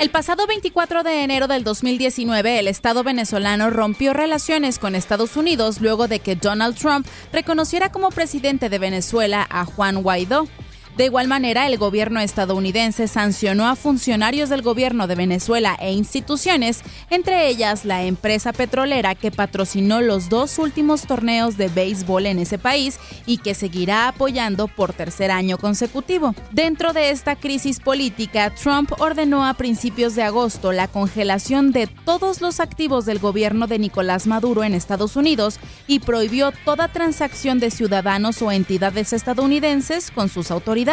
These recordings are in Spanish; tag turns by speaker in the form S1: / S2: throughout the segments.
S1: El pasado 24 de enero del 2019, el Estado venezolano rompió relaciones con Estados Unidos luego de que Donald Trump reconociera como presidente de Venezuela a Juan Guaidó. De igual manera, el gobierno estadounidense sancionó a funcionarios del gobierno de Venezuela e instituciones, entre ellas la empresa petrolera que patrocinó los dos últimos torneos de béisbol en ese país y que seguirá apoyando por tercer año consecutivo. Dentro de esta crisis política, Trump ordenó a principios de agosto la congelación de todos los activos del gobierno de Nicolás Maduro en Estados Unidos y prohibió toda transacción de ciudadanos o entidades estadounidenses con sus autoridades.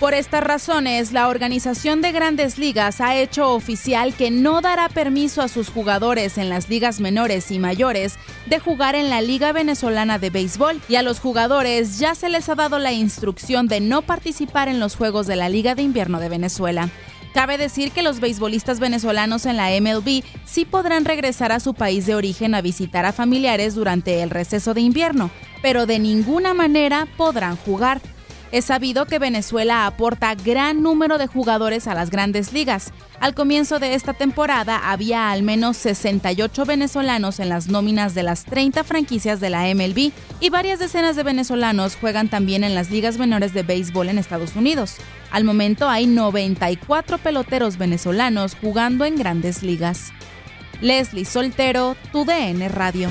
S1: Por estas razones, la Organización de Grandes Ligas ha hecho oficial que no dará permiso a sus jugadores en las ligas menores y mayores de jugar en la Liga Venezolana de Béisbol y a los jugadores ya se les ha dado la instrucción de no participar en los Juegos de la Liga de Invierno de Venezuela. Cabe decir que los beisbolistas venezolanos en la MLB sí podrán regresar a su país de origen a visitar a familiares durante el receso de invierno, pero de ninguna manera podrán jugar. Es sabido que Venezuela aporta gran número de jugadores a las grandes ligas. Al comienzo de esta temporada había al menos 68 venezolanos en las nóminas de las 30 franquicias de la MLB y varias decenas de venezolanos juegan también en las ligas menores de béisbol en Estados Unidos. Al momento hay 94 peloteros venezolanos jugando en grandes ligas. Leslie Soltero, tu DN Radio.